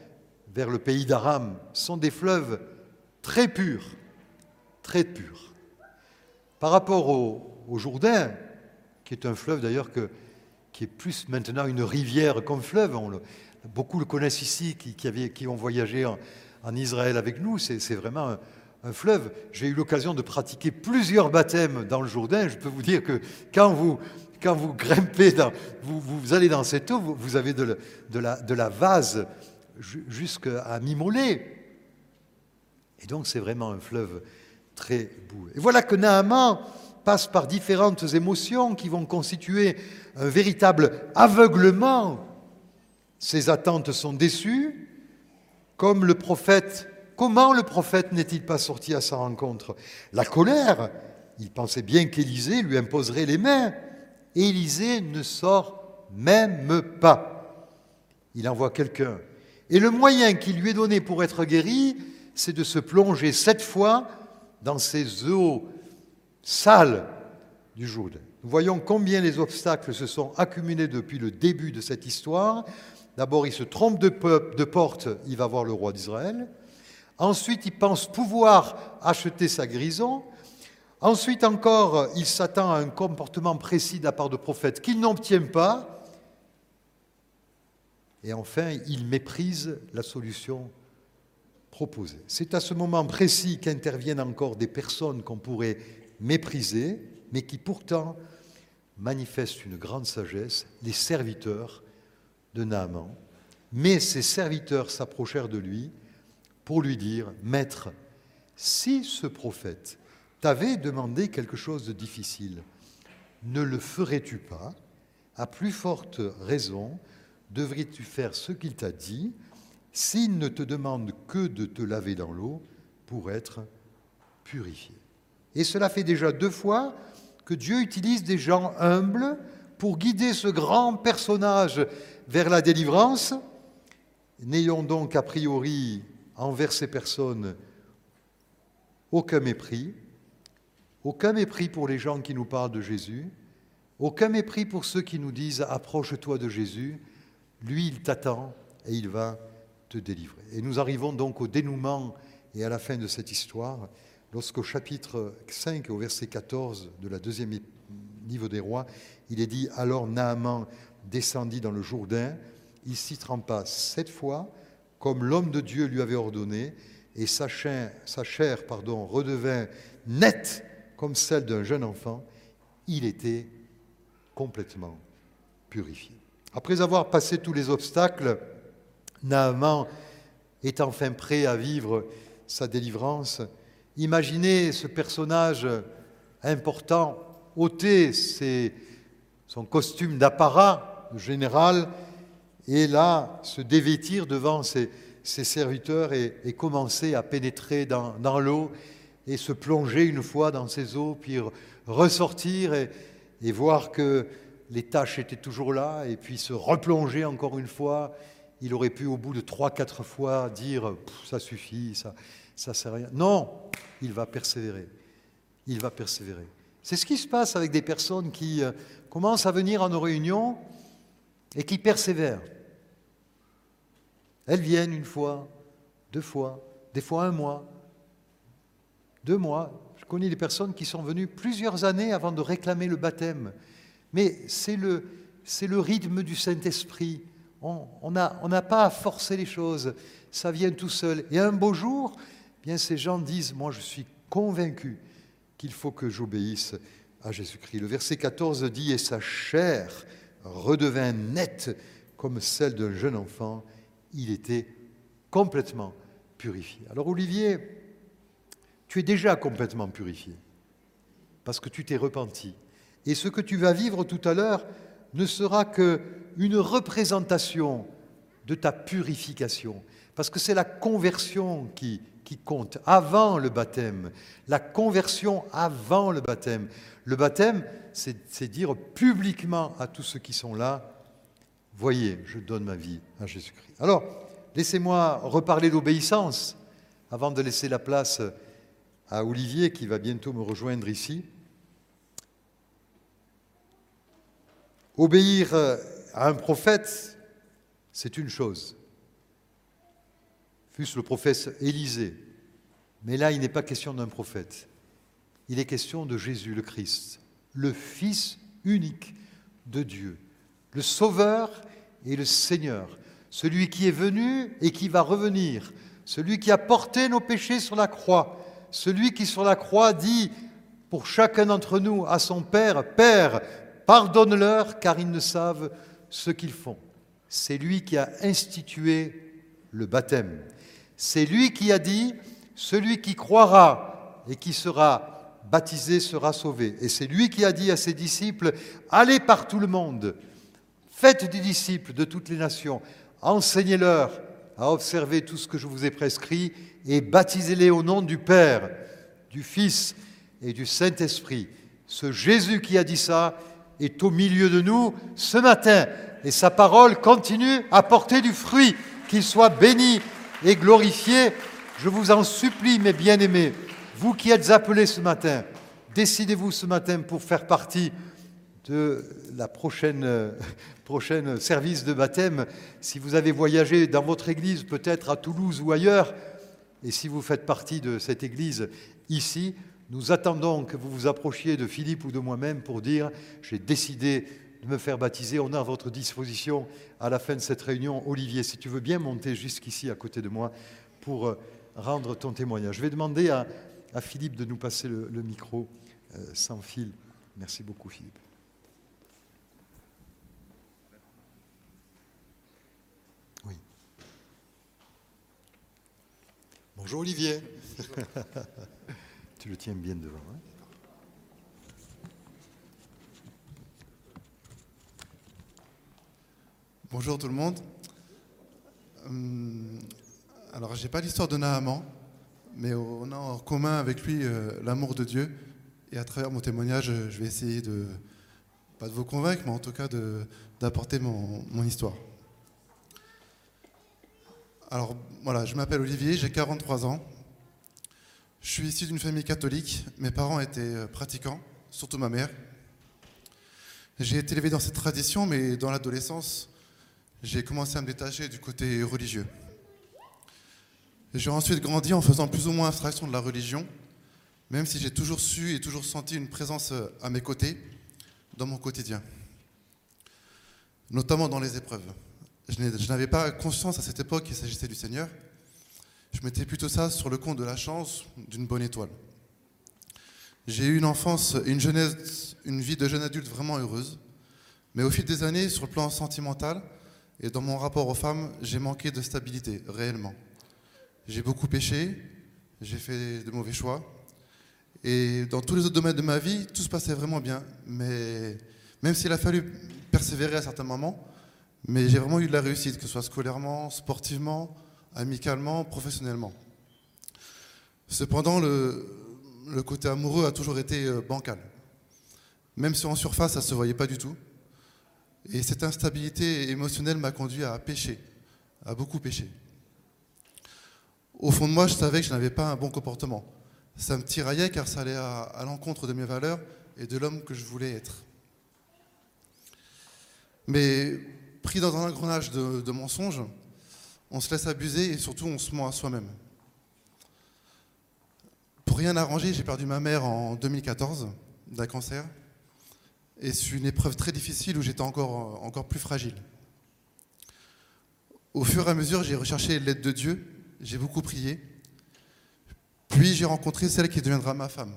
S1: vers le pays d'Aram, sont des fleuves très purs, très purs. Par rapport au, Jourdain, qui est un fleuve d'ailleurs qui est plus maintenant une rivière qu'un fleuve, beaucoup le connaissent ici, qui, qui, ont voyagé en, Israël avec nous, c'est vraiment un fleuve. J'ai eu l'occasion de pratiquer plusieurs baptêmes dans le Jourdain. Je peux vous dire que quand vous, quand vous grimpez, vous, vous, allez dans cette eau, vous, avez de, la, de la vase jusqu'à mi-mollet. Et donc c'est vraiment un fleuve très beau. Et voilà que Naaman passe par différentes émotions qui vont constituer un véritable aveuglement. Ses attentes sont déçues, le prophète Comment le prophète n'est-il pas sorti à sa rencontre? La colère. Il pensait bien qu'Élisée lui imposerait les mains. Élisée ne sort même pas. Il envoie quelqu'un. Et le moyen qui lui est donné pour être guéri, c'est de se plonger sept fois dans ces eaux sales du Jourdain. Nous voyons combien les obstacles se sont accumulés depuis le début de cette histoire. D'abord, il se trompe de, porte, il va voir le roi d'Israël. Ensuite, il pense pouvoir acheter sa grison. Ensuite encore, il s'attend à un comportement précis de la part de prophètes qu'il n'obtient pas. Et enfin, il méprise la solution proposée. C'est à ce moment précis qu'interviennent encore des personnes qu'on pourrait mépriser, mais qui pourtant manifestent une grande sagesse, les serviteurs de Naaman. Mais ces serviteurs s'approchèrent de lui pour lui dire, Maître, si ce prophète t'avait demandé quelque chose de difficile, ne le ferais-tu pas? À plus forte raison, devrais-tu faire ce qu'il t'a dit? S'il ne te demande que de te laver dans l'eau pour être purifié. Et cela fait déjà deux fois que Dieu utilise des gens humbles pour guider ce grand personnage vers la délivrance. N'ayons donc a priori envers ces personnes aucun mépris, aucun mépris pour les gens qui nous parlent de Jésus, aucun mépris pour ceux qui nous disent approche-toi de Jésus, lui il t'attend et il va te délivrer. Et nous arrivons donc au dénouement et à la fin de cette histoire, lorsqu'au chapitre 5, au verset 14 de la deuxième niveau des rois, il est dit Alors Naaman descendit dans le Jourdain, il s'y trempa sept fois, comme l'homme de Dieu lui avait ordonné, et sa chair, sa chair redevint nette comme celle d'un jeune enfant, il était complètement purifié. Après avoir passé tous les obstacles, Naaman est enfin prêt à vivre sa délivrance. Imaginez ce personnage important ôter son costume d'apparat général et là se dévêtir devant ses, serviteurs et, commencer à pénétrer dans, l'eau et se plonger une fois dans ces eaux, puis ressortir et, voir que les tâches étaient toujours là, et puis se replonger encore une fois. Il aurait pu, au bout de trois, quatre fois, dire ça suffit, ça, ça sert à rien. Non, il va persévérer. Il va persévérer. C'est ce qui se passe avec des personnes qui euh, commencent à venir à nos réunions et qui persévèrent. Elles viennent une fois, deux fois, des fois un mois, deux mois. Je connais des personnes qui sont venues plusieurs années avant de réclamer le baptême. Mais c'est le, rythme du Saint-Esprit. On n'a pas à forcer les choses. Ça vient tout seul. Et un beau jour, eh bien ces gens disent, moi je suis convaincu qu'il faut que j'obéisse à Jésus-Christ. Le verset 14 dit, et sa chair redevint nette comme celle d'un jeune enfant il était complètement purifié. Alors Olivier, tu es déjà complètement purifié, parce que tu t'es repenti. Et ce que tu vas vivre tout à l'heure ne sera qu'une représentation de ta purification. Parce que c'est la conversion qui, qui compte avant le baptême. La conversion avant le baptême. Le baptême, c'est dire publiquement à tous ceux qui sont là, voyez, je donne ma vie à Jésus-Christ. Alors, laissez-moi reparler d'obéissance avant de laisser la place à Olivier qui va bientôt me rejoindre ici. Obéir à un prophète, c'est une chose. Fût-ce le prophète Élisée. Mais là, il n'est pas question d'un prophète. Il est question de Jésus le Christ, le Fils unique de Dieu, le Sauveur et le Seigneur, celui qui est venu et qui va revenir, celui qui a porté nos péchés sur la croix, celui qui sur la croix dit pour chacun d'entre nous à son Père, Père, pardonne-leur car ils ne savent ce qu'ils font. C'est lui qui a institué le baptême. C'est lui qui a dit, celui qui croira et qui sera baptisé sera sauvé. Et c'est lui qui a dit à ses disciples, allez par tout le monde, faites des disciples de toutes les nations, enseignez-leur à observer tout ce que je vous ai prescrit et baptisez-les au nom du Père, du Fils et du Saint-Esprit. Ce Jésus qui a dit ça est au milieu de nous ce matin et sa parole continue à porter du fruit. Qu'il soit béni et glorifié. Je vous en supplie, mes bien-aimés, vous qui êtes appelés ce matin, décidez-vous ce matin pour faire partie de la prochaine, euh, prochaine service de baptême. Si vous avez voyagé dans votre église, peut-être à Toulouse ou ailleurs, et si vous faites partie de cette église ici, nous attendons que vous vous approchiez de Philippe ou de moi-même pour dire j'ai décidé de me faire baptiser. On est à votre disposition à la fin de cette réunion. Olivier, si tu veux bien monter jusqu'ici à côté de moi pour euh, rendre ton témoignage. Je vais demander à, Philippe de nous passer le, micro euh, sans fil. Merci beaucoup Philippe. Oui. Bonjour Olivier. tu le tiens bien devant. Hein?
S2: Bonjour tout le monde. Hum, alors, j'ai pas l'histoire de Naaman, mais on a en commun avec lui euh, l'amour de Dieu. Et à travers mon témoignage, je vais essayer de, pas de vous convaincre, mais en tout cas d'apporter mon, mon, histoire. Alors, voilà, je m'appelle Olivier, j'ai 43 ans. Je suis issu d'une famille catholique. Mes parents étaient euh, pratiquants, surtout ma mère. J'ai été élevé dans cette tradition, mais dans l'adolescence, j'ai commencé à me détacher du côté religieux. J'ai ensuite grandi en faisant plus ou moins abstraction de la religion, même si j'ai toujours su et toujours senti une présence euh, à mes côtés dans mon quotidien, notamment dans les épreuves. Je n'avais pas conscience à cette époque qu'il s'agissait du Seigneur. Je mettais plutôt ça sur le compte de la chance d'une bonne étoile. J'ai eu une enfance, une jeunesse, une vie de jeune adulte vraiment heureuse. Mais au fil des années, sur le plan sentimental et dans mon rapport aux femmes, j'ai manqué de stabilité, réellement. J'ai beaucoup péché, j'ai fait de mauvais choix. Et dans tous les autres domaines de ma vie, tout se passait vraiment bien. Mais même s'il a fallu persévérer à certains moments, mais j'ai vraiment eu de la réussite, que ce soit scolairement, sportivement, amicalement, professionnellement. Cependant, le, le côté amoureux a toujours été euh, bancal. Même si en surface, ça ne se voyait pas du tout. Et cette instabilité émotionnelle m'a conduit à pécher, à beaucoup pécher. Au fond de moi, je savais que je n'avais pas un bon comportement. Ça me tiraillait car ça allait à, l'encontre de mes valeurs et de l'homme que je voulais être. Mais pris dans un engrenage de, mensonges, on se laisse abuser et surtout on se ment à soi-même. Pour rien arranger, j'ai perdu ma mère en 2014 d'un cancer. Et c'est une épreuve très difficile où j'étais encore, encore plus fragile. Au fur et à mesure, j'ai recherché l'aide de Dieu j'ai beaucoup prié. Puis j'ai rencontré celle qui deviendra ma femme.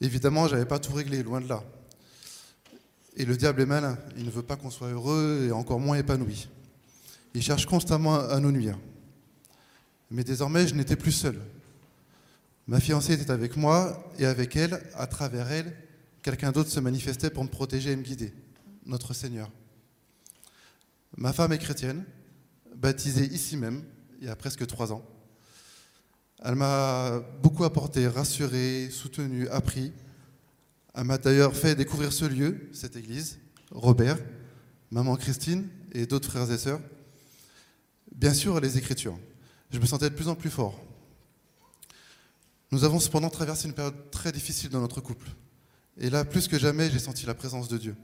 S2: Évidemment, je n'avais pas tout réglé, loin de là. Et le diable est malin, il ne veut pas qu'on soit heureux et encore moins épanoui. Il cherche constamment à nous nuire. Mais désormais, je n'étais plus seul. Ma fiancée était avec moi et avec elle, à travers elle, quelqu'un d'autre se manifestait pour me protéger et me guider. notre Seigneur. Ma femme est chrétienne, baptisée ici même, il y a presque trois ans. Elle m'a beaucoup apporté, rassuré, soutenu, appris. Elle m'a d'ailleurs fait découvrir ce lieu, cette église, Robert, maman Christine et d'autres frères et sœurs. Bien sûr, les Écritures. Je me sentais de plus en plus fort. Nous avons cependant traversé une période très difficile dans notre couple. Et là, plus que jamais, j'ai senti la présence de Dieu.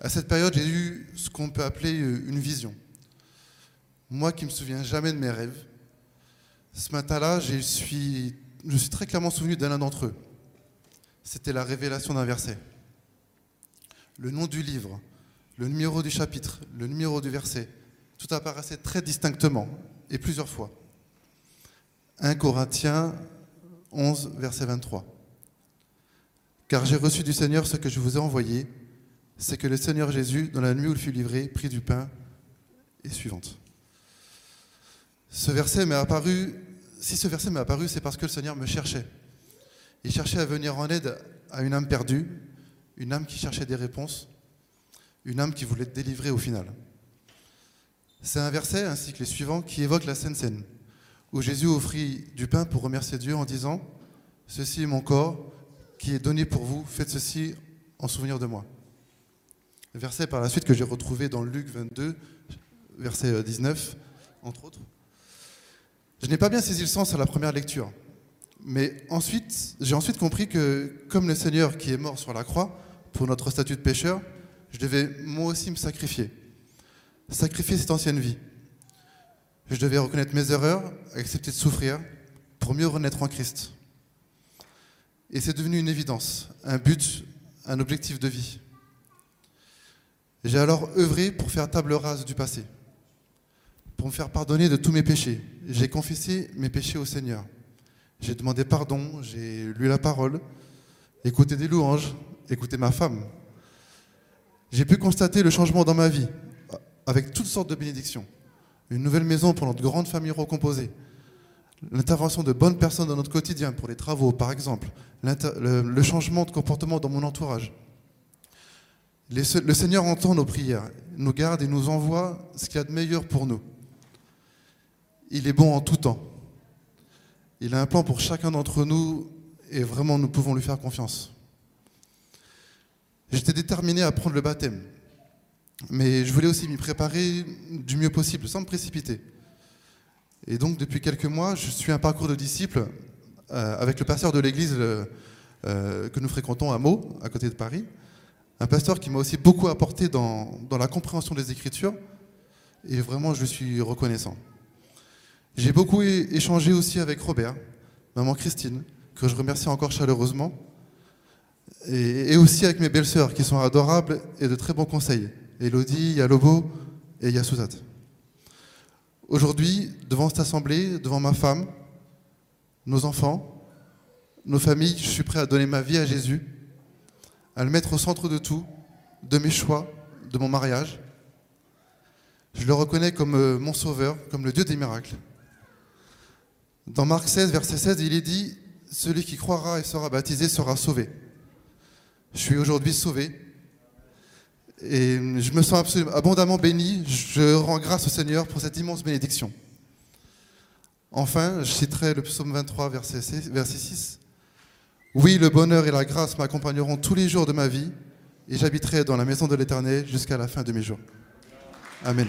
S2: À cette période, j'ai eu ce qu'on peut appeler une vision. Moi qui me souviens jamais de mes rêves, ce matin-là, je suis, je suis très clairement souvenu d'un d'entre eux. C'était la révélation d'un verset. Le nom du livre, le numéro du chapitre, le numéro du verset, tout apparaissait très distinctement et plusieurs fois. 1 Corinthiens 11, verset 23. Car j'ai reçu du Seigneur ce que je vous ai envoyé, c'est que le Seigneur Jésus, dans la nuit où il fut livré, prit du pain et suivante. Ce verset m'est apparu, si ce verset m'est apparu, c'est parce que le Seigneur me cherchait. Il cherchait à venir en aide à une âme perdue, une âme qui cherchait des réponses, une âme qui voulait être délivrée au final. C'est un verset, ainsi que les suivants, qui évoque la Sainte Seine, où Jésus offrit du pain pour remercier Dieu en disant Ceci est mon corps qui est donné pour vous, faites ceci en souvenir de moi. Verset par la suite que j'ai retrouvé dans Luc 22, verset 19, entre autres. Je n'ai pas bien saisi le sens à la première lecture. Mais ensuite, j'ai ensuite compris que, comme le Seigneur qui est mort sur la croix pour notre statut de pécheur, je devais moi aussi me sacrifier. Sacrifier cette ancienne vie. Je devais reconnaître mes erreurs, accepter de souffrir pour mieux renaître en Christ. Et c'est devenu une évidence, un but, un objectif de vie. J'ai alors œuvré pour faire table rase du passé pour me faire pardonner de tous mes péchés. J'ai confessé mes péchés au Seigneur. J'ai demandé pardon, j'ai lu la parole, écouté des louanges, écouté ma femme. J'ai pu constater le changement dans ma vie, avec toutes sortes de bénédictions. Une nouvelle maison pour notre grande famille recomposée. L'intervention de bonnes personnes dans notre quotidien pour les travaux, par exemple. Le, changement de comportement dans mon entourage. le Seigneur entend nos prières, nous garde et nous envoie ce qu'il y a de meilleur pour nous. Il est bon en tout temps. Il a un plan pour chacun d'entre nous et vraiment nous pouvons lui faire confiance. J'étais déterminé à prendre le baptême, mais je voulais aussi m'y préparer du mieux possible, sans me précipiter. Et donc depuis quelques mois, je suis un parcours de disciple euh, avec le pasteur de l'église euh, que nous fréquentons à Meaux, à côté de Paris. Un pasteur qui m'a aussi beaucoup apporté dans, dans la compréhension des Écritures, et vraiment je suis reconnaissant. J'ai beaucoup échangé aussi avec Robert, maman Christine, que je remercie encore chaleureusement, et, aussi avec mes belles-sœurs qui sont adorables et de très bons conseils. Elodie, Yalobo et Yasuzat. Aujourd'hui, devant cette assemblée, devant ma femme, nos enfants, nos familles, je suis prêt à donner ma vie à Jésus, à le mettre au centre de tout, de mes choix, de mon mariage. Je le reconnais comme euh, mon sauveur, comme le Dieu des miracles. Dans Marc 16, verset 16, il est dit Celui qui croira et sera baptisé sera sauvé. Je suis aujourd'hui sauvé. Et je me sens abondamment béni. Je rends grâce au Seigneur pour cette immense bénédiction. Enfin, je citerai le psaume 23, verset 6. Oui, le bonheur et la grâce m'accompagneront tous les jours de ma vie, et j'habiterai dans la maison de l'Éternel jusqu'à la fin de mes jours. Amen.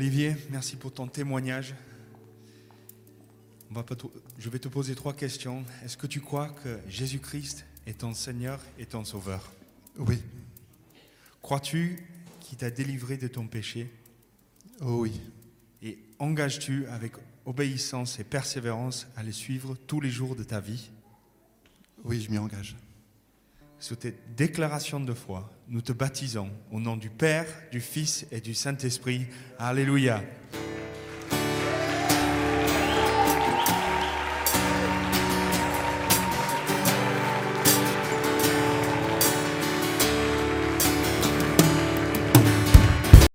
S3: Olivier, merci pour ton témoignage. je vais te poser trois questions. Est-ce que tu crois que Jésus-Christ est ton Seigneur et ton Sauveur?
S2: Oui.
S3: Crois-tu qu'il t'a délivré de ton péché?
S2: Oh oui.
S3: Et engages-tu avec obéissance et persévérance à les suivre tous les jours de ta vie?
S2: Oui, je m'y engage.
S3: Sous tes déclarations de foi, nous te baptisons au nom du Père, du Fils et du Saint-Esprit. Alléluia.